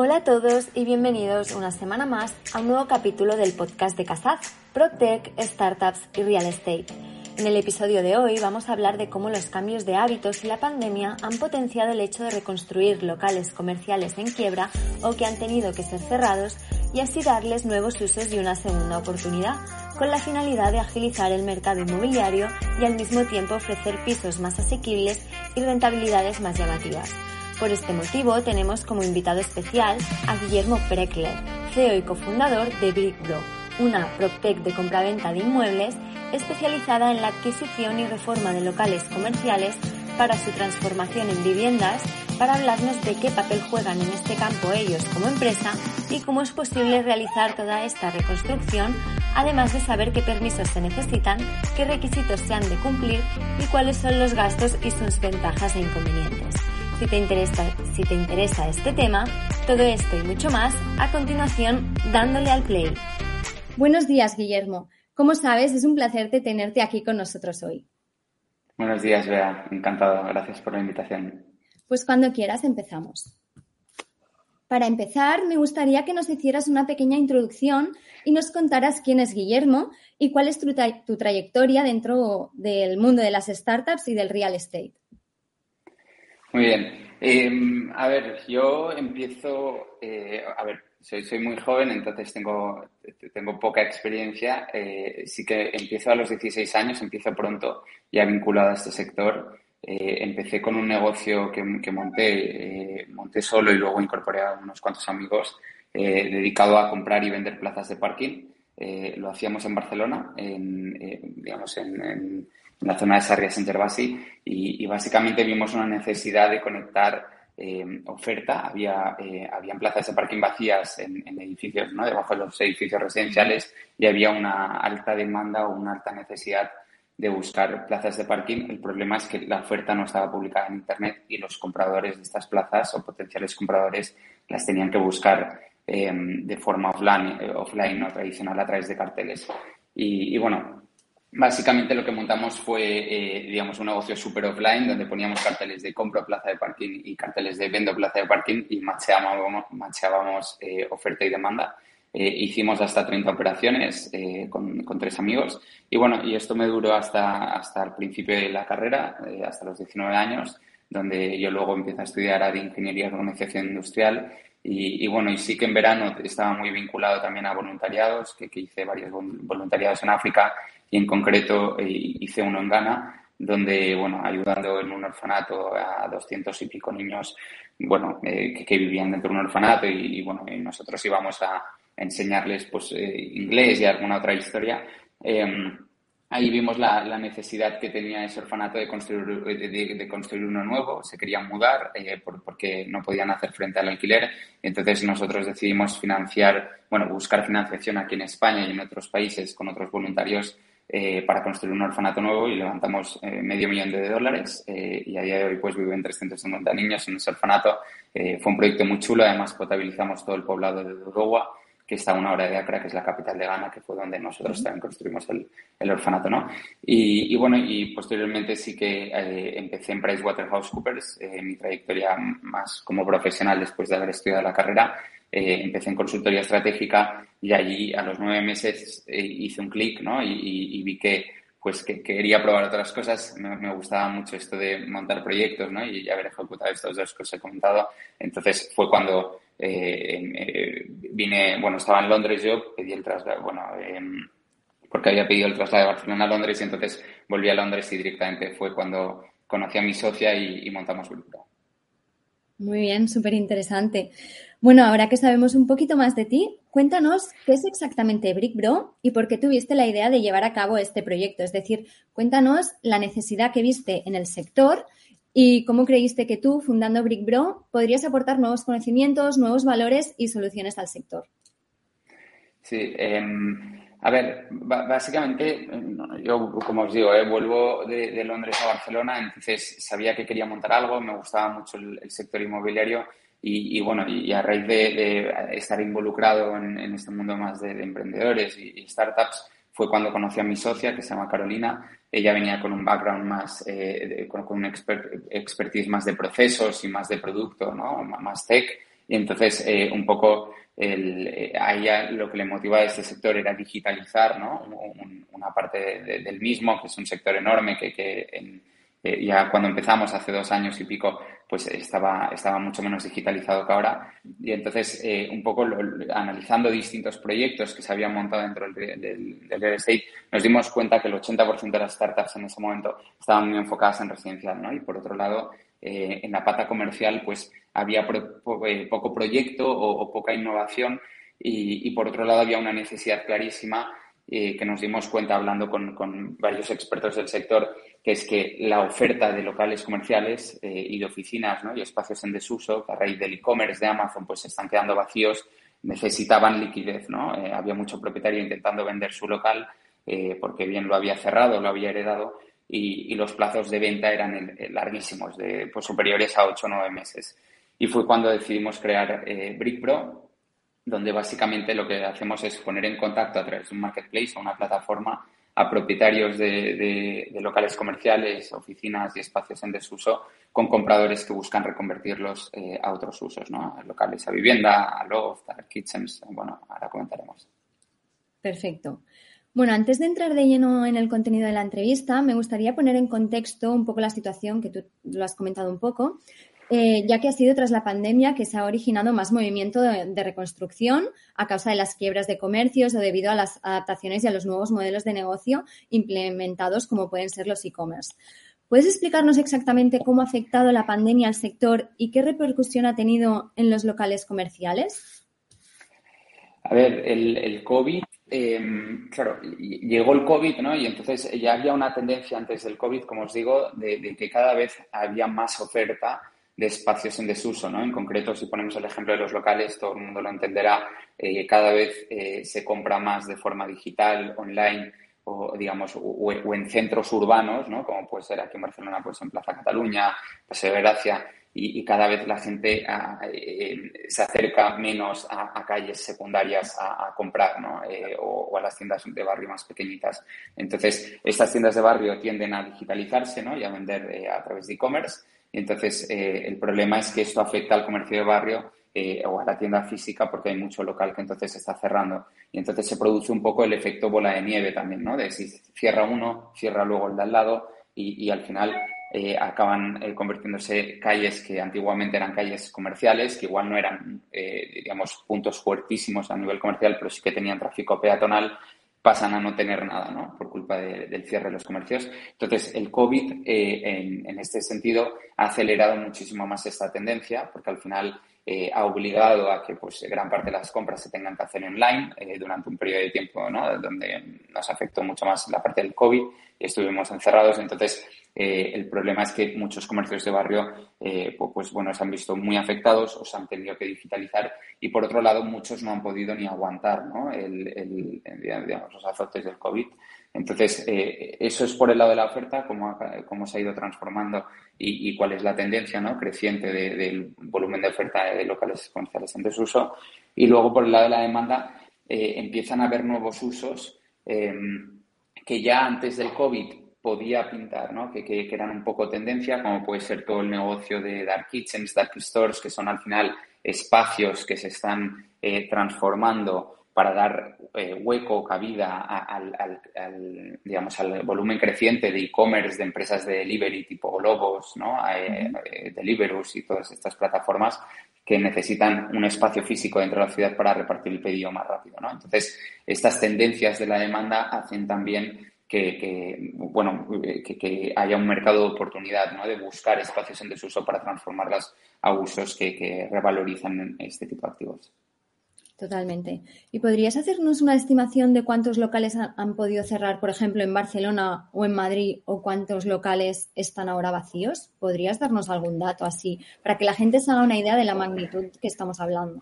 Hola a todos y bienvenidos una semana más a un nuevo capítulo del podcast de Casaz, ProTech, Startups y Real Estate. En el episodio de hoy vamos a hablar de cómo los cambios de hábitos y la pandemia han potenciado el hecho de reconstruir locales comerciales en quiebra o que han tenido que ser cerrados y así darles nuevos usos y una segunda oportunidad, con la finalidad de agilizar el mercado inmobiliario y al mismo tiempo ofrecer pisos más asequibles y rentabilidades más llamativas. Por este motivo tenemos como invitado especial a Guillermo Preckler, CEO y cofundador de BrickBro, una PropTech de compraventa de inmuebles especializada en la adquisición y reforma de locales comerciales para su transformación en viviendas, para hablarnos de qué papel juegan en este campo ellos como empresa y cómo es posible realizar toda esta reconstrucción, además de saber qué permisos se necesitan, qué requisitos se han de cumplir y cuáles son los gastos y sus ventajas e inconvenientes. Si te interesa, si te interesa este tema, todo esto y mucho más, a continuación, dándole al play. Buenos días, Guillermo. Como sabes, es un placer tenerte aquí con nosotros hoy. Buenos días, Bea. Encantado. Gracias por la invitación. Pues cuando quieras empezamos. Para empezar, me gustaría que nos hicieras una pequeña introducción y nos contaras quién es Guillermo y cuál es tu, tu trayectoria dentro del mundo de las startups y del real estate. Muy bien. Em, a ver, yo empiezo, eh, a ver, soy, soy muy joven, entonces tengo, tengo poca experiencia. Eh, sí que empiezo a los 16 años, empiezo pronto, ya vinculado a este sector. Eh, empecé con un negocio que, que monté, monté solo y luego incorporé a unos cuantos amigos dedicado a comprar y vender plazas de parking. lo hacíamos en Barcelona, en, digamos, en la zona de Sarrias en Gervasi y, básicamente vimos una necesidad de conectar eh, oferta. Había eh, habían plazas de parking vacías en, edificios, ¿no? debajo de los edificios residenciales y había una alta demanda o una alta necesidad de buscar plazas de parking. El problema es que la oferta no estaba publicada en Internet y los compradores de estas plazas o potenciales compradores las tenían que buscar eh, de forma offline, offline o tradicional a través de carteles. Y, y bueno, Básicamente lo que montamos fue, eh, digamos, un negocio super offline donde poníamos carteles de compro plaza de parking y carteles de vendo plaza de parking y macheábamos, eh, oferta y demanda. Eh, hicimos hasta 30 operaciones con, con, tres amigos. Y bueno, y esto me duró hasta, hasta el principio de la carrera, hasta los 19 años, donde yo luego empecé a estudiar de Ingeniería de Organización Industrial. Y, bueno, y sí que en verano estaba muy vinculado también a voluntariados, que, que hice varios voluntariados en África y en concreto eh, hice uno en Ghana, donde, bueno, ayudando en un orfanato a doscientos y pico niños, bueno, eh, que, vivían dentro de un orfanato y, bueno, nosotros íbamos a enseñarles, pues, eh, inglés y alguna otra historia. Em, ahí vimos la, la, necesidad que tenía ese orfanato de construir, de, construir uno nuevo, se querían mudar porque no podían hacer frente al alquiler. Entonces nosotros decidimos financiar, bueno, buscar financiación aquí en España y en otros países con otros voluntarios eh, para construir un orfanato nuevo y levantamos eh, medio millón de dólares eh, y a día de hoy pues viven 350 niños en ese orfanato. fue un proyecto muy chulo, además potabilizamos todo el poblado de Dodogua, que está a una hora de Accra, que es la capital de Ghana, que fue donde nosotros también construimos el, el orfanato, ¿no? Y, y, bueno, y posteriormente sí que empecé en PricewaterhouseCoopers, mi trayectoria más como profesional después de haber estudiado la carrera, eh, empecé en consultoría estratégica y allí a los nueve meses eh, hice un clic ¿no? y, vi que pues que, quería probar otras cosas. Me, gustaba mucho esto de montar proyectos ¿no? y haber ejecutado estas dos que os he comentado. Entonces fue cuando eh, vine, bueno, estaba en Londres yo, pedí el traslado, bueno, em, porque había pedido el traslado de Barcelona a Londres y entonces volví a Londres y directamente fue cuando conocí a mi socia y, montamos Grupo. Muy bien, súper interesante. Bueno, ahora que sabemos un poquito más de ti, cuéntanos qué es exactamente BrickBro y por qué tuviste la idea de llevar a cabo este proyecto. Es decir, cuéntanos la necesidad que viste en el sector y cómo creíste que tú, fundando BrickBro, podrías aportar nuevos conocimientos, nuevos valores y soluciones al sector. Sí, em, a ver, básicamente, yo como os digo, eh, vuelvo de, Londres a Barcelona, entonces sabía que quería montar algo, me gustaba mucho el, sector inmobiliario y, bueno, y a raíz de, estar involucrado en, este mundo más de, emprendedores y, startups, fue cuando conocí a mi socia, que se llama Carolina. Ella venía con un background más, eh, con, un expertise más de procesos y más de producto, ¿no? Más tech. Y entonces, eh, un poco el, eh, a ella lo que le motivaba a este sector era digitalizar ¿no? una parte del mismo, que es un sector enorme que, que eh, ya cuando empezamos hace dos años y pico, pues estaba, estaba mucho menos digitalizado que ahora. Y entonces, eh, un poco analizando distintos proyectos que se habían montado dentro del, del, real estate, nos dimos cuenta que el 80% de las startups en ese momento estaban muy enfocadas en residencial, ¿no? Y por otro lado, en la pata comercial, pues había eh, poco proyecto o, poca innovación y, por otro lado había una necesidad clarísima eh, que nos dimos cuenta hablando con, varios expertos del sector, que es que la oferta de locales comerciales eh, y de oficinas y espacios en desuso, que a raíz del e-commerce de Amazon pues se están quedando vacíos, necesitaban liquidez. ¿no? había mucho propietario intentando vender su local porque bien lo había cerrado, lo había heredado y, los plazos de venta eran larguísimos, de, pues, superiores a 8 o 9 meses. Y fue cuando decidimos crear eh, BrickPro, donde básicamente lo que hacemos es poner en contacto a través de un marketplace o una plataforma a propietarios de, locales comerciales, oficinas y espacios en desuso con compradores que buscan reconvertirlos eh, a otros usos, ¿no? A locales a vivienda, a loft, a kitchens. Bueno, ahora comentaremos. Perfecto. Bueno, antes de entrar de lleno en el contenido de la entrevista, me gustaría poner en contexto un poco la situación que tú lo has comentado un poco, eh, ya que ha sido tras la pandemia que se ha originado más movimiento de, reconstrucción a causa de las quiebras de comercios o debido a las adaptaciones y a los nuevos modelos de negocio implementados como pueden ser los e-commerce. ¿Puedes explicarnos exactamente cómo ha afectado la pandemia al sector y qué repercusión ha tenido en los locales comerciales? A ver, el, COVID, em, claro, llegó el COVID, ¿no? Y entonces ya había una tendencia antes del COVID, como os digo, de que cada vez había más oferta de espacios en desuso, ¿no? En concreto, si ponemos el ejemplo de los locales, todo el mundo lo entenderá, eh, cada vez eh, se compra más de forma digital, online, o digamos, o, en centros urbanos, ¿no? Como puede ser aquí en Barcelona, pues en Plaza Cataluña, Paseo de Gracia, y, cada vez la gente ah, eh, se acerca menos a, calles secundarias a, comprar, ¿no? o, a las tiendas de barrio más pequeñitas. Entonces, estas tiendas de barrio tienden a digitalizarse, ¿no? Y a vender a través de e-commerce entonces, eh, el problema es que esto afecta al comercio de barrio eh, o a la tienda física porque hay mucho local que entonces se está cerrando. Y entonces se produce un poco el efecto bola de nieve también, ¿no? De si cierra uno, cierra luego el de al lado y, al final eh, acaban convirtiéndose calles que antiguamente eran calles comerciales, que igual no eran, digamos, puntos fuertísimos a nivel comercial, pero sí que tenían tráfico peatonal pasan a no tener nada, ¿no? Por culpa del cierre de los comercios. Entonces, el COVID, eh, en, este sentido, ha acelerado muchísimo más esta tendencia, porque al final eh, ha obligado a que pues, gran parte de las compras se tengan que hacer online eh, durante un periodo de tiempo, ¿no? Donde nos afectó mucho más la parte del COVID y estuvimos encerrados. Entonces, eh, el problema es que muchos comercios de barrio, eh, pues bueno, se han visto muy afectados o se han tenido que digitalizar y por otro lado muchos no han podido ni aguantar los azotes del COVID. Entonces, eh, eso es por el lado de la oferta, cómo, cómo se ha ido transformando y, cuál es la tendencia ¿no? creciente del volumen de oferta de locales comerciales en desuso. Y luego, por el lado de la demanda, empiezan a haber nuevos usos que ya antes del COVID podía pintar, ¿no? Que, que, eran un poco tendencia, como puede ser todo el negocio de dark kitchens, dark stores, que son al final espacios que se están eh, transformando para dar eh, hueco, cabida al, al, digamos, al volumen creciente de e-commerce de empresas de delivery tipo Lobos, ¿no? Eh, Deliverus y todas estas plataformas que necesitan un espacio físico dentro de la ciudad para repartir el pedido más rápido, ¿no? Entonces, estas tendencias de la demanda hacen también que, bueno, que, haya un mercado de oportunidad, ¿no? De buscar espacios en desuso para transformarlas a usos que, revalorizan este tipo de activos. Totalmente. ¿Y podrías hacernos una estimación de cuántos locales han, podido cerrar, por ejemplo, en Barcelona o en Madrid, o cuántos locales están ahora vacíos? ¿Podrías darnos algún dato así para que la gente se haga una idea de la magnitud que estamos hablando?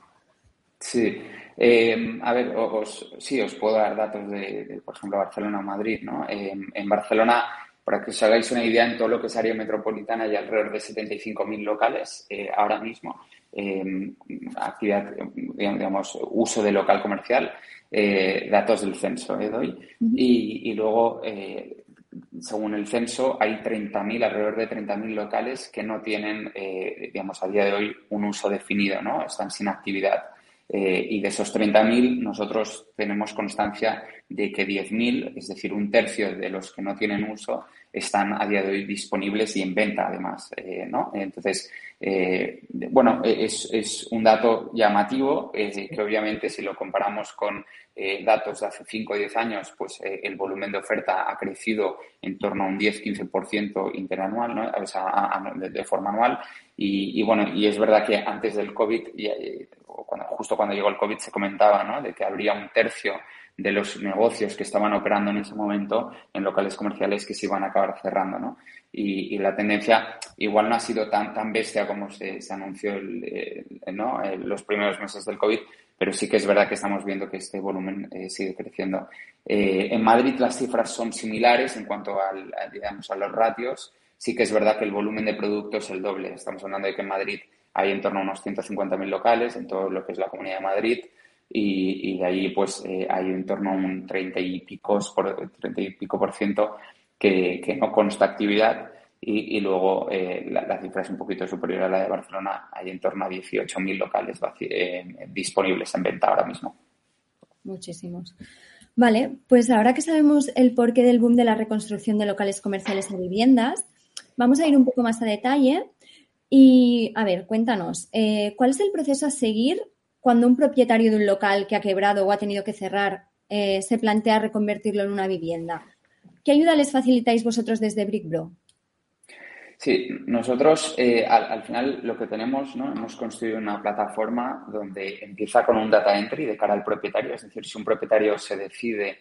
Sí, eh, a ver, os, sí, os puedo dar datos de, por ejemplo, Barcelona o Madrid, ¿no? en Barcelona, para que os hagáis una idea, en todo lo que es área metropolitana hay alrededor de 75.000 locales eh, ahora mismo eh, actividad, digamos, uso de local comercial, eh, datos del censo, ¿eh, doy. y, y, luego, según el censo, hay 30.000, alrededor de 30.000 locales que no tienen, eh, digamos, a día de hoy un uso definido, ¿no? Están sin actividad. Eh, y de esos 30.000, nosotros tenemos constancia de que 10.000, es decir, un tercio de los que no tienen uso, están a día de hoy disponibles y en venta, además. Eh, ¿no? Entonces, eh, bueno, es, es, un dato llamativo que obviamente si lo comparamos con datos de hace 5 o 10 años, pues el volumen de oferta ha crecido en torno a un 10-15% interanual, ¿no? o sea, de, forma anual. Y, y, bueno, y es verdad que antes del COVID, cuando, justo cuando llegó el COVID, se comentaba ¿no? de que habría un tercio de los negocios que estaban operando en ese momento en locales comerciales que se iban a acabar cerrando, ¿no? Y, la tendencia igual no ha sido tan, tan bestia como se, anunció el, ¿no? los primeros meses del COVID, pero sí que es verdad que estamos viendo que este volumen eh, sigue creciendo. Eh, en Madrid las cifras son similares en cuanto al, digamos, a los ratios. Sí que es verdad que el volumen de productos es el doble. Estamos hablando de que en Madrid hay en torno a unos 150.000 locales en todo lo que es la Comunidad de Madrid y, de ahí pues eh, hay en torno a un 30 y, picos por, 30 y pico por ciento que, no consta actividad y, y luego eh, la, cifra es un poquito superior a la de Barcelona, hay en torno a 18.000 locales eh, disponibles en venta ahora mismo. Muchísimos. Vale, pues ahora que sabemos el porqué del boom de la reconstrucción de locales comerciales a viviendas, vamos a ir un poco más a detalle y, a ver, cuéntanos, eh, ¿cuál es el proceso a seguir cuando un propietario de un local que ha quebrado o ha tenido que cerrar eh, se plantea reconvertirlo en una vivienda? ¿Qué ayuda les facilitáis vosotros desde BrickBro? Sí, nosotros eh, al, final lo que tenemos, ¿no? hemos construido una plataforma donde empieza con un data entry de cara al propietario, es decir, si un propietario se decide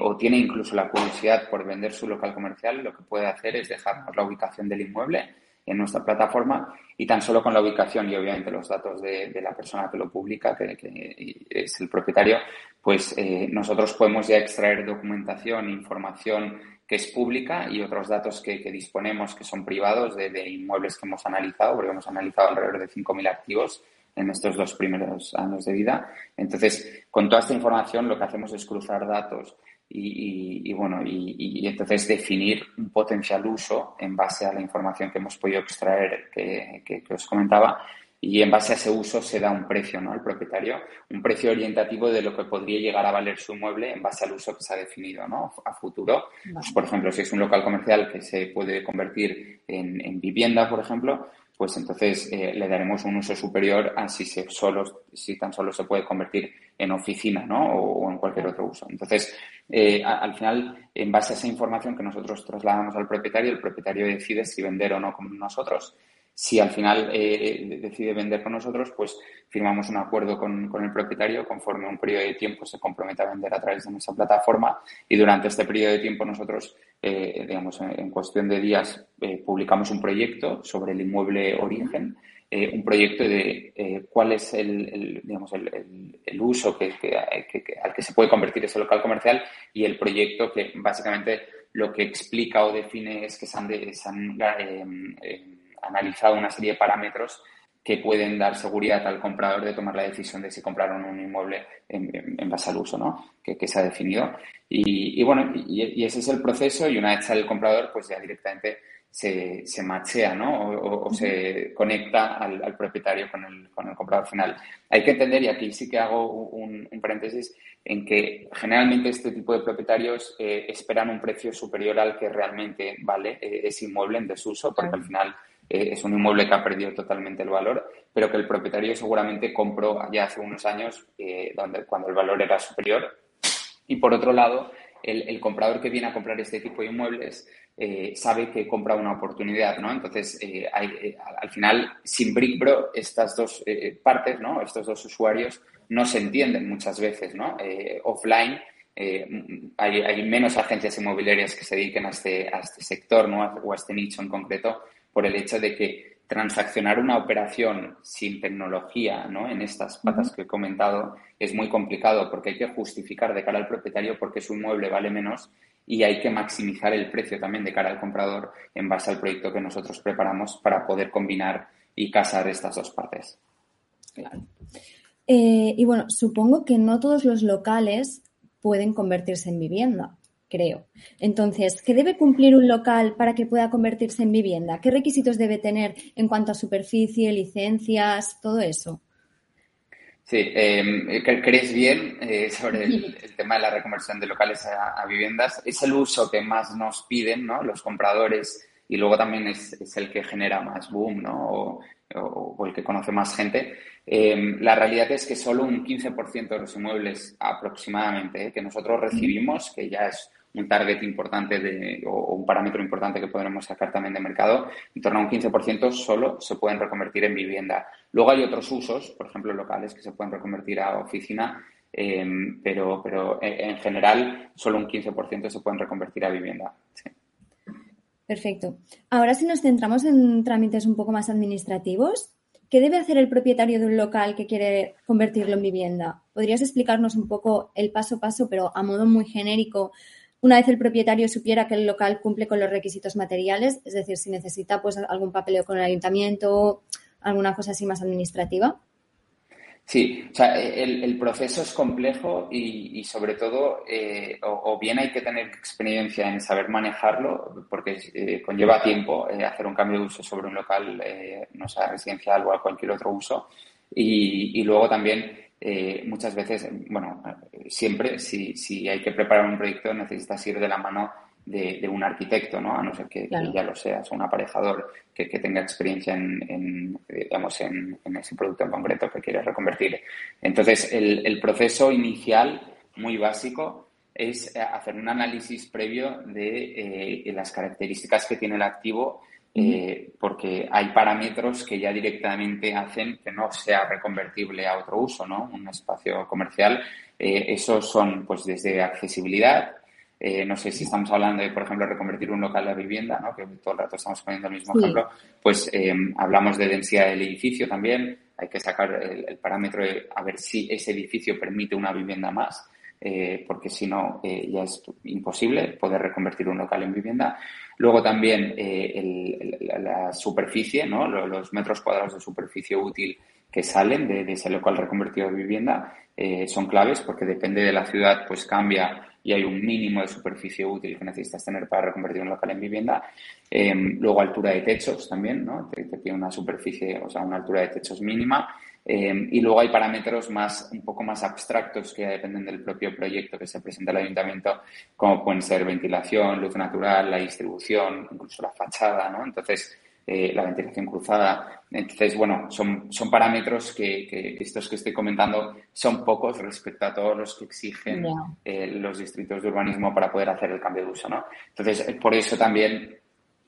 o tiene incluso la curiosidad por vender su local comercial, lo que puede hacer es dejarnos la ubicación del inmueble en nuestra plataforma y tan solo con la ubicación y obviamente los datos de, la persona que lo publica, que, es el propietario, pues eh, nosotros podemos ya extraer documentación, información que es pública y otros datos que, disponemos que son privados de, inmuebles que hemos analizado, porque hemos analizado alrededor de 5.000 activos en estos dos primeros años de vida. Entonces, con toda esta información lo que hacemos es cruzar datos y, bueno, y, entonces definir un potencial uso en base a la información que hemos podido extraer que, que, os comentaba y en base a ese uso se da un precio ¿no? al propietario, un precio orientativo de lo que podría llegar a valer su mueble en base al uso que se ha definido ¿no? a futuro. Pues, por ejemplo, si es un local comercial que se puede convertir en, en vivienda, por ejemplo, pues entonces eh, le daremos un uso superior a si, se solo, si tan solo se puede convertir en oficina ¿no? o, en cualquier otro uso. Entonces, eh, al final, en base a esa información que nosotros trasladamos al propietario, el propietario decide si vender o no con nosotros. Si al final eh, decide vender con nosotros, pues firmamos un acuerdo con, con, el propietario conforme un periodo de tiempo se compromete a vender a través de nuestra plataforma y durante este periodo de tiempo nosotros, eh, digamos, en, cuestión de días eh, publicamos un proyecto sobre el inmueble origen, eh, un proyecto de eh, cuál es el, digamos, el, uso que, al que se puede convertir ese local comercial y el proyecto que básicamente lo que explica o define es que se han, han analizado una serie de parámetros que pueden dar seguridad al comprador de tomar la decisión de si compraron un inmueble en, base al uso ¿no? que, se ha definido. Y, y bueno, y, ese es el proceso y una vez sale el comprador, pues ya directamente se, se machea ¿no? o, se conecta al, propietario con el, con el, comprador final. Hay que entender, y aquí sí que hago un, paréntesis, en que generalmente este tipo de propietarios eh, esperan un precio superior al que realmente vale eh, ese inmueble en desuso, porque al final eh, es un inmueble que ha perdido totalmente el valor, pero que el propietario seguramente compró ya hace unos años eh, donde, cuando el valor era superior. Y por otro lado, el, comprador que viene a comprar este tipo de inmuebles eh, sabe que compra una oportunidad, ¿no? Entonces, eh, hay, al final, sin BrickBro, estas dos partes, ¿no? Estos dos usuarios no se entienden muchas veces, ¿no? offline hay, hay, menos agencias inmobiliarias que se dediquen a este, a este sector, ¿no? O a este nicho en concreto, por el hecho de que transaccionar una operación sin tecnología, ¿no? En estas patas que he comentado, es muy complicado porque hay que justificar de cara al propietario porque su inmueble vale menos y hay que maximizar el precio también de cara al comprador en base al proyecto que nosotros preparamos para poder combinar y casar estas dos partes. Claro. Eh, y bueno, supongo que no todos los locales pueden convertirse en vivienda creo. Entonces, ¿qué debe cumplir un local para que pueda convertirse en vivienda? ¿Qué requisitos debe tener en cuanto a superficie, licencias, todo eso? Sí, eh, crees bien eh, sobre el, tema de la reconversión de locales a, viviendas. Es el uso que más nos piden ¿no? los compradores y luego también es, el que genera más boom ¿no? o, el que conoce más gente. Eh, la realidad es que solo un 15% de los inmuebles aproximadamente eh, que nosotros recibimos, que ya es un target importante de, o, un parámetro importante que podremos sacar también de mercado, en torno a un 15% solo se pueden reconvertir en vivienda. Luego hay otros usos, por ejemplo, locales que se pueden reconvertir a oficina, em, pero, pero en general solo un 15% se pueden reconvertir a vivienda. Perfecto. Ahora si nos centramos en trámites un poco más administrativos, ¿qué debe hacer el propietario de un local que quiere convertirlo en vivienda? ¿Podrías explicarnos un poco el paso a paso, pero a modo muy genérico, una vez el propietario supiera que el local cumple con los requisitos materiales, es decir, si necesita pues algún papeleo con el ayuntamiento, alguna cosa así más administrativa. Sí, o sea, el, proceso es complejo y, sobre todo, eh, o, bien hay que tener experiencia en saber manejarlo, porque eh, conlleva tiempo eh, hacer un cambio de uso sobre un local, no sea residencial o a cualquier otro uso, y, y luego también eh, muchas veces, bueno, siempre si, si hay que preparar un proyecto necesitas ir de la mano de, un arquitecto, ¿no? A no ser que, ya lo seas, un aparejador que, tenga experiencia en, digamos, en, ese producto en concreto que quieres reconvertir. Entonces, el, el proceso inicial, muy básico, es hacer un análisis previo de eh, las características que tiene el activo eh, porque hay parámetros que ya directamente hacen que no sea reconvertible a otro uso, ¿no? Un espacio comercial. Eh, esos son, pues, desde accesibilidad. Eh, no sé si estamos hablando de, por ejemplo, reconvertir un local a vivienda, ¿no? Que todo el rato estamos poniendo el mismo ejemplo. Pues hablamos de densidad del edificio también. Hay que sacar el, parámetro de a ver si ese edificio permite una vivienda más. porque si no ya es imposible poder reconvertir un local en vivienda. Luego también eh, la superficie, ¿no? los metros cuadrados de superficie útil que salen de, ese local reconvertido a vivienda eh, son claves porque depende de la ciudad, pues cambia y hay un mínimo de superficie útil que necesitas tener para reconvertir un local en vivienda. Em, luego altura de techos también, ¿no? Te, te pide una superficie, o sea, una altura de techos mínima. Em, y luego hay parámetros más, un poco más abstractos que dependen del propio proyecto que se presenta al ayuntamiento, como pueden ser ventilación, luz natural, la distribución, incluso la fachada, ¿no? Entonces, eh, la ventilación cruzada. Entonces, bueno, son, son parámetros que, estos que estoy comentando son pocos respecto a todos los que exigen eh, los distritos de urbanismo para poder hacer el cambio de uso, ¿no? Entonces, por eso también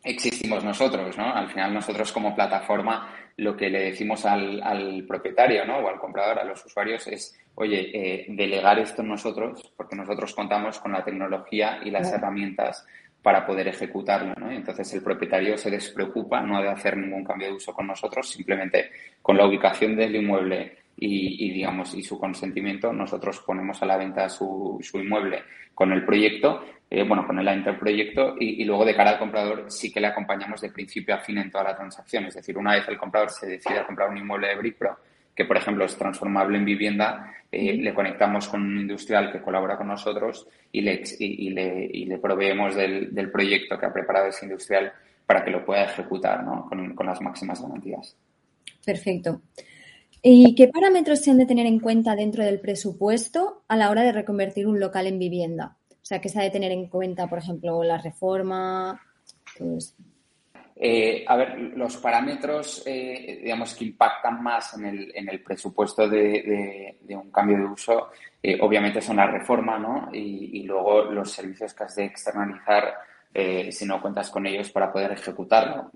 existimos nosotros, ¿no? Al final nosotros como plataforma lo que le decimos al, al propietario, ¿no? O al comprador, a los usuarios es, oye, eh, delegar esto en nosotros, porque nosotros contamos con la tecnología y las herramientas para poder ejecutarlo, ¿no? Entonces el propietario se despreocupa no de hacer ningún cambio de uso con nosotros, simplemente con la ubicación del inmueble y, digamos y su consentimiento nosotros ponemos a la venta su, su inmueble con el proyecto eh, bueno, con el interproyecto y, y, luego de cara al comprador sí que le acompañamos de principio a fin en toda la transacción. Es decir, una vez el comprador se decide a comprar un inmueble de BrickPro, que por ejemplo es transformable en vivienda, eh, le conectamos con un industrial que colabora con nosotros y le, y, le, y le proveemos del, del, proyecto que ha preparado ese industrial para que lo pueda ejecutar ¿no? con, con las máximas garantías. Perfecto. ¿Y qué parámetros se han de tener en cuenta dentro del presupuesto a la hora de reconvertir un local en vivienda? Sea, que se ha de tener en cuenta, por ejemplo, la reforma, eh, a ver, los parámetros, eh, digamos, que impactan más en el, en el presupuesto de, un cambio de uso, eh, obviamente son la reforma, ¿no? Y, luego los servicios que has de externalizar eh, si no cuentas con ellos para poder ejecutarlo.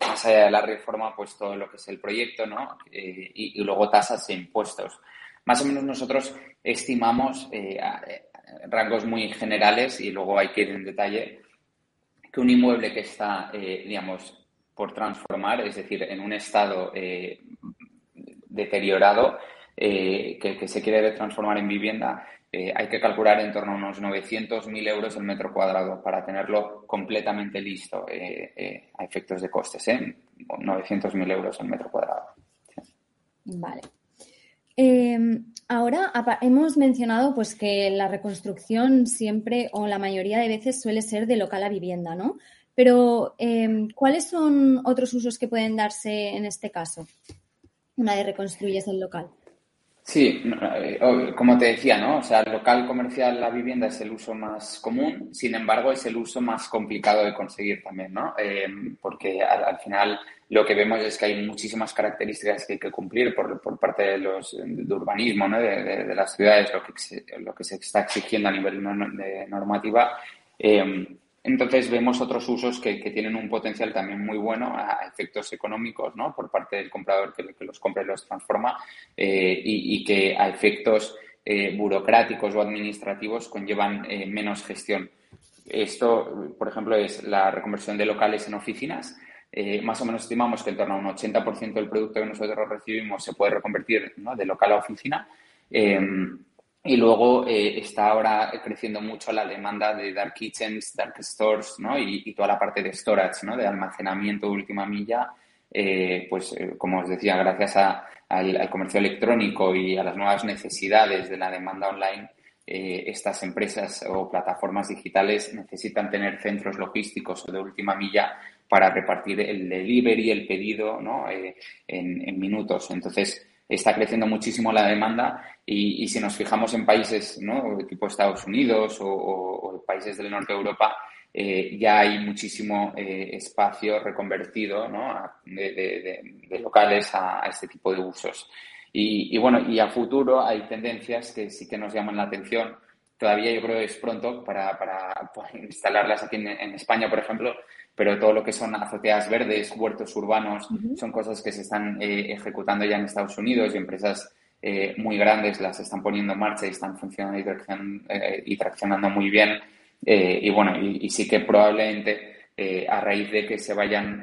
Más allá de la reforma, pues todo lo que es el proyecto, ¿no? Eh, y, luego tasas e impuestos. Más o menos nosotros estimamos rangos muy generales y luego hay que ir en detalle que un inmueble que está, digamos, por transformar, es decir, en un estado deteriorado, que, que, se quiere transformar en vivienda, eh, hay que calcular en torno a unos 900.000 euros el metro cuadrado para tenerlo completamente listo eh, eh, a efectos de costes. ¿eh? 900.000 euros el metro cuadrado. Vale. Em, ahora hemos mencionado pues que la reconstrucción siempre o la mayoría de veces suele ser de local a vivienda, ¿no? Pero em, ¿cuáles son otros usos que pueden darse en este caso? Una vez reconstruyes el local. Sí, eh, como te decía, ¿no? O sea, el local comercial, la vivienda es el uso más común, sin embargo, es el uso más complicado de conseguir también, ¿no? Eh, porque al, final lo que vemos es que hay muchísimas características que hay que cumplir por, por parte de los de urbanismo, ¿no? De, las ciudades, lo que, se, lo que se está exigiendo a nivel de normativa. Eh, entonces vemos otros usos que, tienen un potencial también muy bueno a efectos económicos, ¿no? Por parte del comprador que, los compra y los transforma eh, y, que a efectos eh, burocráticos o administrativos conllevan menos gestión. Esto, por ejemplo, es la reconversión de locales en oficinas. Más o menos estimamos que en torno a un 80% del producto que nosotros recibimos se puede reconvertir de local a oficina. Y luego eh, está ahora creciendo mucho la demanda de dark kitchens, dark stores, ¿no? Y, toda la parte de storage. De almacenamiento de última milla, eh, pues eh, como os decía, gracias al, comercio electrónico y a las nuevas necesidades de la demanda online, estas empresas o plataformas digitales necesitan tener centros logísticos de última milla para repartir el delivery, el pedido, ¿no? en, en minutos. Entonces, está creciendo muchísimo la demanda y, si nos fijamos en países ¿no? tipo Estados Unidos o, países del norte de Europa, eh, ya hay muchísimo eh, espacio reconvertido ¿no? de, locales a, este tipo de usos. Y, bueno, y a futuro hay tendencias que sí que nos llaman la atención. Todavía yo creo que es pronto para, para instalarlas aquí en España, por ejemplo, pero todo lo que son azoteas verdes, huertos urbanos, son cosas que se están eh, ejecutando ya en Estados Unidos y empresas eh, muy grandes las están poniendo en marcha y están funcionando y, eh, traccionando muy bien. y bueno, y, sí que probablemente a raíz de que se vayan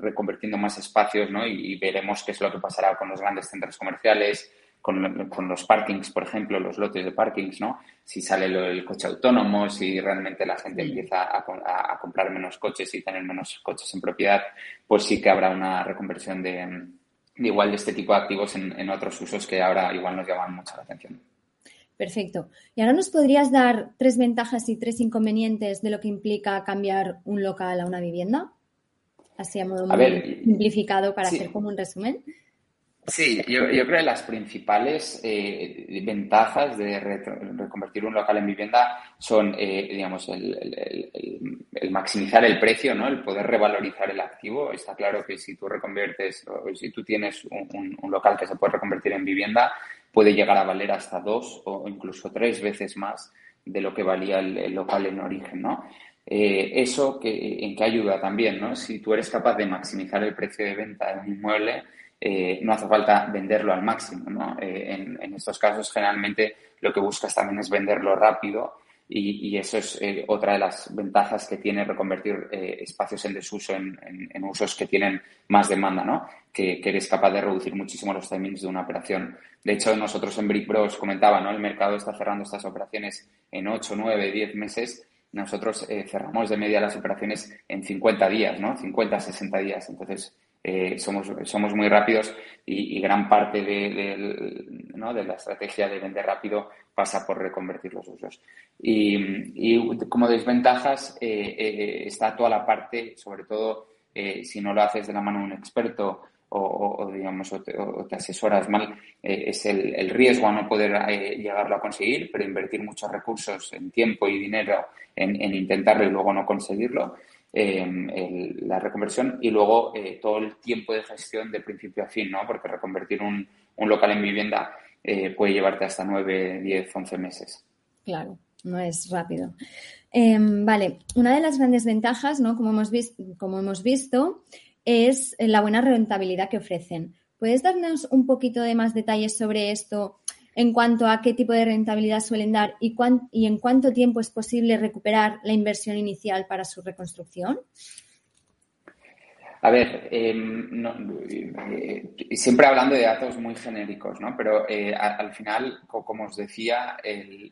reconvirtiendo más espacios, ¿no? Y, y, veremos qué es lo que pasará con los grandes centros comerciales, con, los parkings, por ejemplo, los lotes de parkings, ¿no? Si sale el coche autónomo, si realmente la gente empieza a, comprar menos coches y tener menos coches en propiedad, pues sí que habrá una reconversión de, igual de este tipo de activos en, otros usos que ahora igual nos llaman mucho la atención. Perfecto. ¿Y ahora nos podrías dar tres ventajas y tres inconvenientes de lo que implica cambiar un local a una vivienda? Así a modo muy simplificado para hacer como un resumen. Sí, yo, creo que las principales eh, ventajas de reconvertir un local en vivienda son, eh, digamos, el, maximizar el precio, ¿no? El poder revalorizar el activo. Está claro que si tú reconviertes o si tú tienes un, local que se puede reconvertir en vivienda, puede llegar a valer hasta dos o incluso tres veces más de lo que valía el, local en origen, ¿no? Eh, eso que, en qué ayuda también, ¿no? Si tú eres capaz de maximizar el precio de venta de un inmueble, eh, no hace falta venderlo al máximo. ¿no? Eh, en, estos casos, generalmente lo que buscas también es venderlo rápido y, eso es eh, otra de las ventajas que tiene reconvertir espacios en desuso en, usos que tienen más demanda, ¿no? Que, eres capaz de reducir muchísimo los timings de una operación. De hecho, nosotros en Brick Bros comentaba, ¿no? El mercado está cerrando estas operaciones en 8, 9, 10 meses. Nosotros cerramos de media las operaciones en 50 días, ¿no? 50, 60 días. Entonces, eh, somos, somos muy rápidos y, gran parte de, la estrategia de vender rápido pasa por reconvertir los usos. Y, como desventajas eh, eh, está toda la parte, sobre todo si no lo haces de la mano de un experto o, digamos, te, asesoras mal, es el, riesgo a no poder llegarlo a conseguir, pero invertir muchos recursos en tiempo y dinero en intentarlo y luego no conseguirlo. Em, la reconversión y luego eh, todo el tiempo de gestión de principio a fin, ¿no? Porque reconvertir un, local en vivienda eh, puede llevarte hasta 9, 10, 11 meses. Claro, no es rápido. Em, vale, una de las grandes ventajas, ¿no? Como hemos, como hemos visto, es la buena rentabilidad que ofrecen. ¿Puedes darnos un poquito de más detalles sobre esto en cuanto a qué tipo de rentabilidad suelen dar y, y en cuánto tiempo es posible recuperar la inversión inicial para su reconstrucción? A ver, em, eh, siempre hablando de datos muy genéricos, ¿no? Pero eh, al final, como os decía,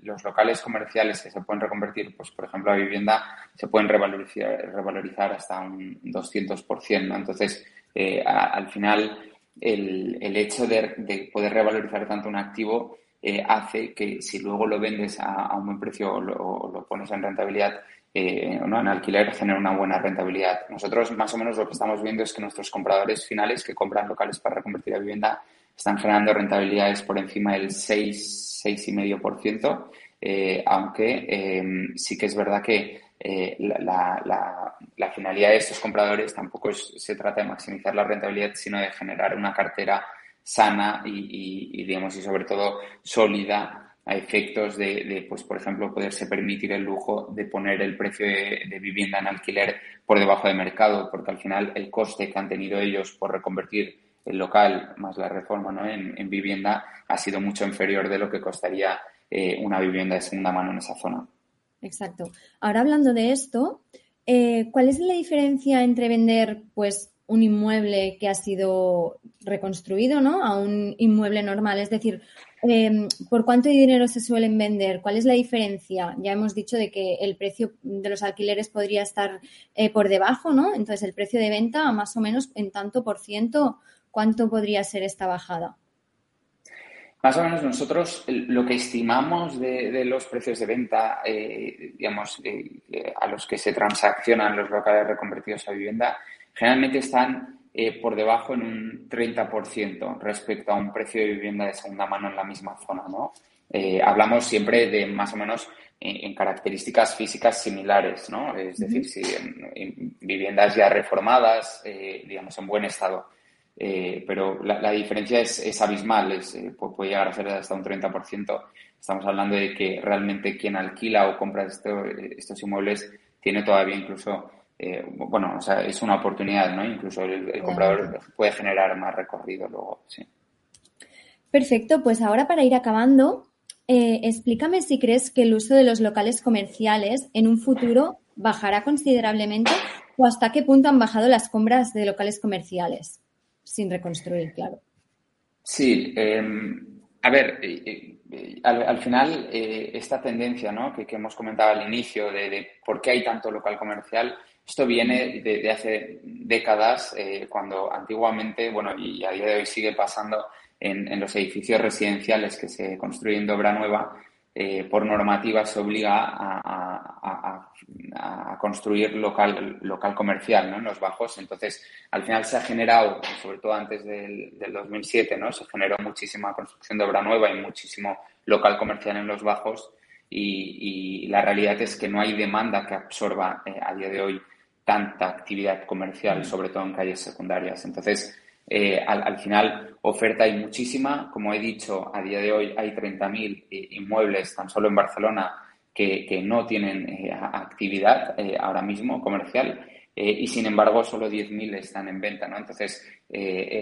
los locales comerciales que se pueden reconvertir, pues por ejemplo, a vivienda, se pueden revalorizar, revalorizar hasta un 200%, ¿no? Entonces, eh, al final, el, el hecho de, poder revalorizar tanto un activo hace que si luego lo vendes a, un buen precio o lo pones en rentabilidad, eh, en alquiler genera una buena rentabilidad. Nosotros más o menos lo que estamos viendo es que nuestros compradores finales que compran locales para reconvertir a vivienda están generando rentabilidades por encima del 6, 6,5%, eh, aunque em, sí que es verdad que eh, la, finalidad de estos compradores tampoco se trata de maximizar la rentabilidad, sino de generar una cartera sana y, y digamos, y sobre todo sólida a efectos de, pues, por ejemplo, poderse permitir el lujo de poner el precio de, vivienda en alquiler por debajo de mercado, porque al final el coste que han tenido ellos por reconvertir el local más la reforma ¿no? en, vivienda ha sido mucho inferior de lo que costaría eh, una vivienda de segunda mano en esa zona. Exacto. Ahora hablando de esto, eh, ¿cuál es la diferencia entre vender pues un inmueble que ha sido reconstruido, ¿no? A un inmueble normal. Es decir, Em, ¿Por cuánto dinero se suelen vender? ¿Cuál es la diferencia? Ya hemos dicho de que el precio de los alquileres podría estar eh, por debajo, ¿no? Entonces, el precio de venta, más o menos en tanto por ciento, ¿cuánto podría ser esta bajada? Más o menos nosotros lo que estimamos de, los precios de venta, eh, digamos, eh, a los que se transaccionan los locales reconvertidos a vivienda, generalmente están eh, por debajo en un 30% respecto a un precio de vivienda de segunda mano en la misma zona, ¿no? Eh, hablamos siempre de más o menos en, características físicas similares, ¿no? Es decir, si en, viviendas ya reformadas, eh, digamos, en buen estado. Pero la, diferencia es, abismal, es, puede llegar a ser hasta un 30%. Estamos hablando de que realmente quien alquila o compra estos inmuebles tiene todavía incluso eh, bueno, o sea, es una oportunidad, ¿no? Incluso el, comprador puede generar más recorrido luego, sí. Perfecto, pues ahora para ir acabando, eh, explícame si crees que el uso de los locales comerciales en un futuro bajará considerablemente o hasta qué punto han bajado las compras de locales comerciales, sin reconstruir, claro. Sí, em, a ver, eh, al, final esta tendencia ¿no? que, hemos comentado al inicio de, por qué hay tanto local comercial esto viene de, hace décadas, eh, cuando antiguamente, bueno, y a día de hoy sigue pasando en, los edificios residenciales que se construyen de obra nueva, eh, por normativa se obliga a, construir local, local comercial ¿no? en los bajos. Entonces, al final se ha generado, sobre todo antes del, 2007, ¿no? se generó muchísima construcción de obra nueva y muchísimo local comercial en los bajos. Y, la realidad es que no hay demanda que absorba eh, a día de hoy tanta actividad comercial, mm. sobre todo en calles secundarias. Entonces, eh, al, final, oferta hay muchísima. Como he dicho, a día de hoy hay 30.000 inmuebles tan solo en Barcelona que, no tienen eh, actividad eh, ahora mismo comercial y, sin embargo, solo 10.000 están en venta. ¿no? Entonces,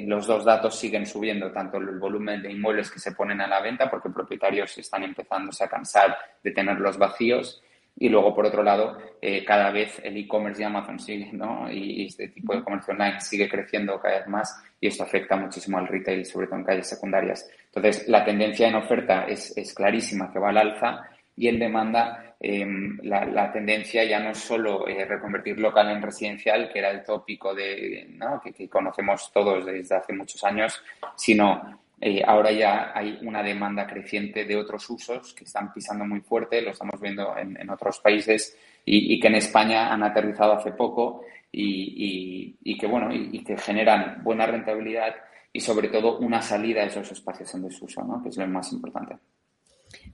los dos datos siguen subiendo, tanto el volumen de inmuebles que se ponen a la venta, porque propietarios están empezándose a cansar de tenerlos vacíos, y luego, por otro lado, eh, cada vez el e-commerce y Amazon sigue, ¿no? Y, este tipo de comercio online sigue creciendo cada vez más y esto afecta muchísimo al retail, sobre todo en calles secundarias. Entonces, la tendencia en oferta es, es clarísima, que va al alza y en demanda em, la, la, tendencia ya no es solo eh, reconvertir local en residencial, que era el tópico de, que conocemos todos desde hace muchos años, sino eh, ahora ya hay una demanda creciente de otros usos que están pisando muy fuerte, lo estamos viendo en, otros países y, que en España han aterrizado hace poco y, que bueno y, que generan buena rentabilidad y sobre todo una salida a esos espacios en desuso, ¿no? que es lo más importante.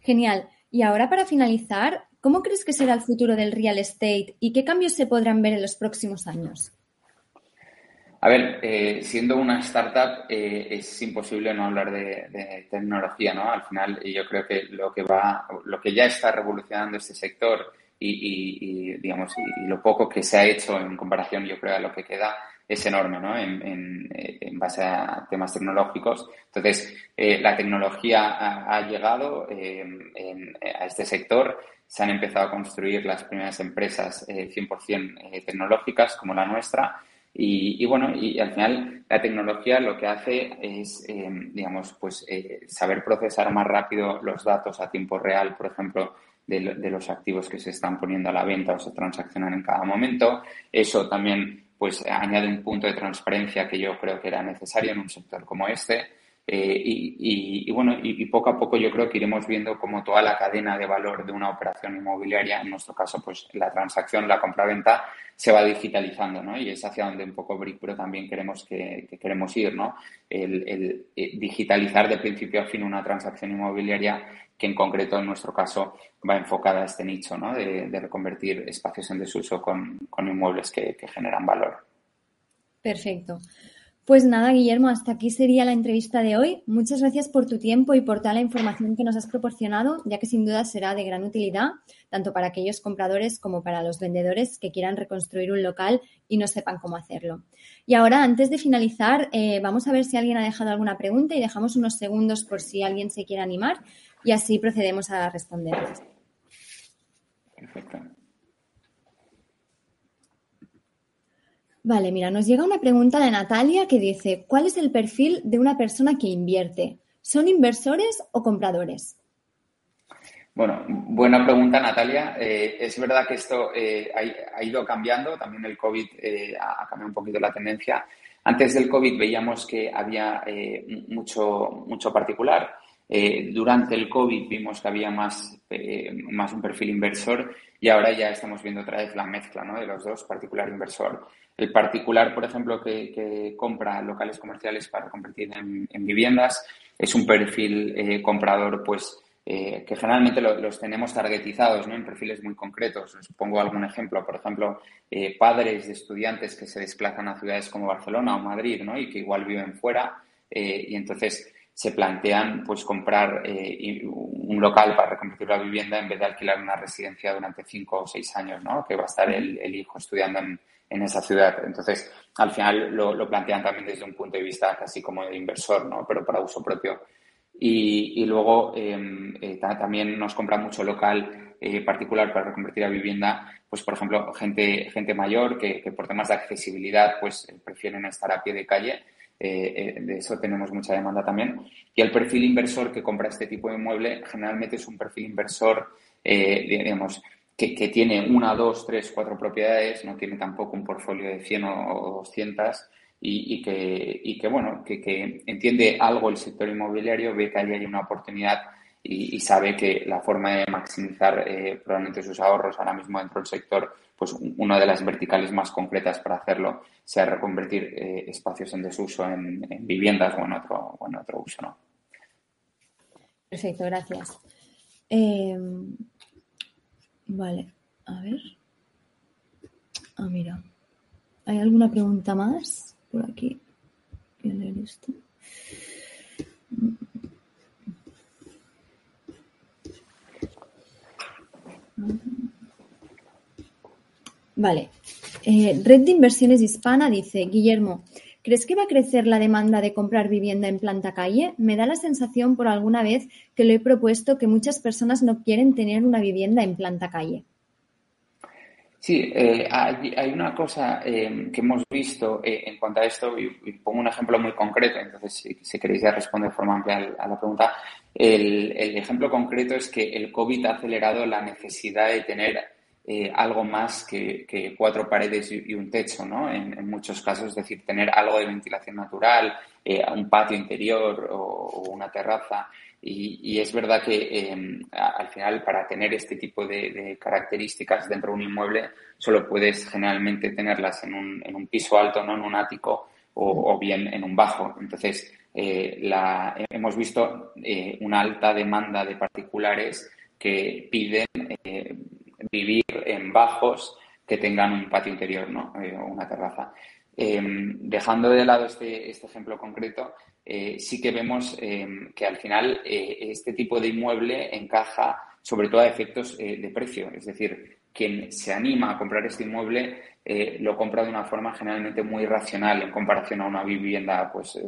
Genial. Y ahora para finalizar, ¿cómo crees que será el futuro del real estate y qué cambios se podrán ver en los próximos años? A ver, eh, siendo una startup eh, es imposible no hablar de, tecnología, ¿no? Al final yo creo que lo que va, lo que ya está revolucionando este sector y, digamos, y, lo poco que se ha hecho en comparación, yo creo, a lo que queda es enorme, ¿no? En, en, base a temas tecnológicos. Entonces, eh, la tecnología ha, llegado eh, a este sector, se han empezado a construir las primeras empresas 100% tecnológicas como la nuestra y, bueno, y al final la tecnología lo que hace es, em, digamos, pues eh, saber procesar más rápido los datos a tiempo real, por ejemplo, de, los activos que se están poniendo a la venta o se transaccionan en cada momento. Eso también, pues, añade un punto de transparencia que yo creo que era necesario en un sector como este. Eh, y, bueno, y, poco a poco yo creo que iremos viendo como toda la cadena de valor de una operación inmobiliaria, en nuestro caso, pues la transacción, la compra-venta, se va digitalizando, ¿no? Y es hacia donde un poco Brickpro también queremos que, queremos ir, ¿no? El, eh, digitalizar de principio a fin una transacción inmobiliaria que en concreto en nuestro caso va enfocada a este nicho, ¿no? De, reconvertir espacios en desuso con, inmuebles que generan valor. Perfecto. Pues nada, Guillermo, hasta aquí sería la entrevista de hoy. Muchas gracias por tu tiempo y por toda la información que nos has proporcionado, ya que sin duda será de gran utilidad, tanto para aquellos compradores como para los vendedores que quieran reconstruir un local y no sepan cómo hacerlo. Y ahora, antes de finalizar, eh, vamos a ver si alguien ha dejado alguna pregunta y dejamos unos segundos por si alguien se quiere animar y así procedemos a responderlas. Perfecto. Vale, mira, nos llega una pregunta de Natalia que dice, ¿cuál es el perfil de una persona que invierte? ¿Son inversores o compradores? Bueno, buena pregunta, Natalia. Eh, es verdad que esto eh, ha, ido cambiando, también el COVID eh, ha cambiado un poquito la tendencia. Antes del COVID veíamos que había mucho, mucho particular. durante el COVID vimos que había más, más un perfil inversor y ahora ya estamos viendo otra vez la mezcla ¿no? de los dos, particular inversor. El particular, por ejemplo, que, compra locales comerciales para convertir en, viviendas, es un perfil eh, comprador, pues, eh, que generalmente los tenemos targetizados ¿no? en perfiles muy concretos. Os pongo algún ejemplo. Por ejemplo, eh, padres de estudiantes que se desplazan a ciudades como Barcelona o Madrid ¿no? y que igual viven fuera y entonces se plantean pues comprar un local para reconvertir la vivienda en vez de alquilar una residencia durante cinco o seis años, ¿no? que va a estar el hijo estudiando en, en esa ciudad. Entonces, al final lo, plantean también desde un punto de vista casi como de inversor, ¿no? Pero para uso propio. Y, luego em, eh, también nos compra mucho local eh, particular para reconvertir a vivienda, pues por ejemplo, gente, gente mayor que, por temas de accesibilidad pues prefieren estar a pie de calle. Eh, de eso tenemos mucha demanda también. Y el perfil inversor que compra este tipo de inmueble generalmente es un perfil inversor, digamos, que, tiene una, dos, tres, cuatro propiedades, no tiene tampoco un portfolio de 100 o 200 y, que, y que, bueno, que, entiende algo el sector inmobiliario, ve que ahí hay una oportunidad y, sabe que la forma de maximizar eh, probablemente sus ahorros ahora mismo dentro del sector, pues una de las verticales más concretas para hacerlo sea reconvertir eh, espacios en desuso en, viviendas o en otro, en otro uso. Perfecto, gracias. Eh, Vale, a ver. Ah, mira. ¿Hay alguna pregunta más por aquí? Voy a leer esto. Vale. Eh, Red de Inversiones Hispana dice, Guillermo, ¿Crees que va a crecer la demanda de comprar vivienda en planta calle? Me da la sensación por alguna vez que lo he propuesto que muchas personas no quieren tener una vivienda en planta calle. Sí, eh, hay, una cosa eh, que hemos visto eh, en cuanto a esto, y, pongo un ejemplo muy concreto, entonces si, queréis ya responder de forma amplia a la pregunta. El, el, ejemplo concreto es que el COVID ha acelerado la necesidad de tener eh, algo más que, cuatro paredes y, un techo, ¿no? En, muchos casos, es decir, tener algo de ventilación natural, eh, un patio interior o, una terraza. Y, es verdad que em, al final, para tener este tipo de, características dentro de un inmueble, solo puedes generalmente tenerlas en un, en piso alto, no en un ático o, bien en un bajo. Entonces, eh, hemos visto una alta demanda de particulares que piden vivir en bajos que tengan un patio interior ¿no? Eh, o una terraza. Em, dejando de lado este, este ejemplo concreto, eh, sí que vemos em, que al final eh, este tipo de inmueble encaja sobre todo a efectos de precio. Es decir, quien se anima a comprar este inmueble lo compra de una forma generalmente muy racional en comparación a una vivienda pues,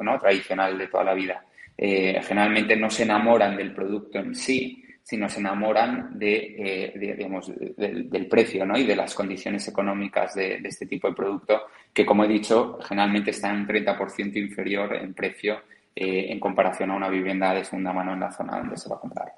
¿no? tradicional de toda la vida. generalmente no se enamoran del producto en sí, sino se enamoran de, digamos, del precio ¿no? y de las condiciones económicas de, este tipo de producto, que como he dicho, generalmente están un 30% inferior en precio eh, en comparación a una vivienda de segunda mano en la zona donde se va a comprar.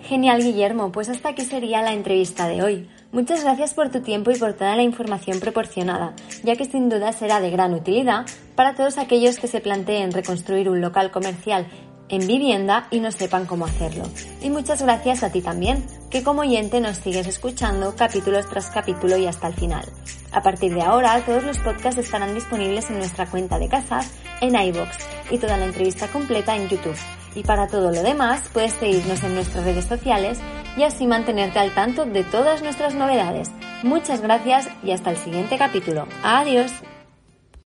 Genial, Guillermo. Pues hasta aquí sería la entrevista de hoy. Muchas gracias por tu tiempo y por toda la información proporcionada, ya que sin duda será de gran utilidad para todos aquellos que se planteen reconstruir un local comercial en vivienda y no sepan cómo hacerlo. Y muchas gracias a ti también, que como oyente nos sigues escuchando capítulos tras capítulo y hasta el final. A partir de ahora, todos los podcasts estarán disponibles en nuestra cuenta de Casas, en iBox y toda la entrevista completa en YouTube. Y para todo lo demás, puedes seguirnos en nuestras redes sociales y así mantenerte al tanto de todas nuestras novedades. Muchas gracias y hasta el siguiente capítulo. Adiós.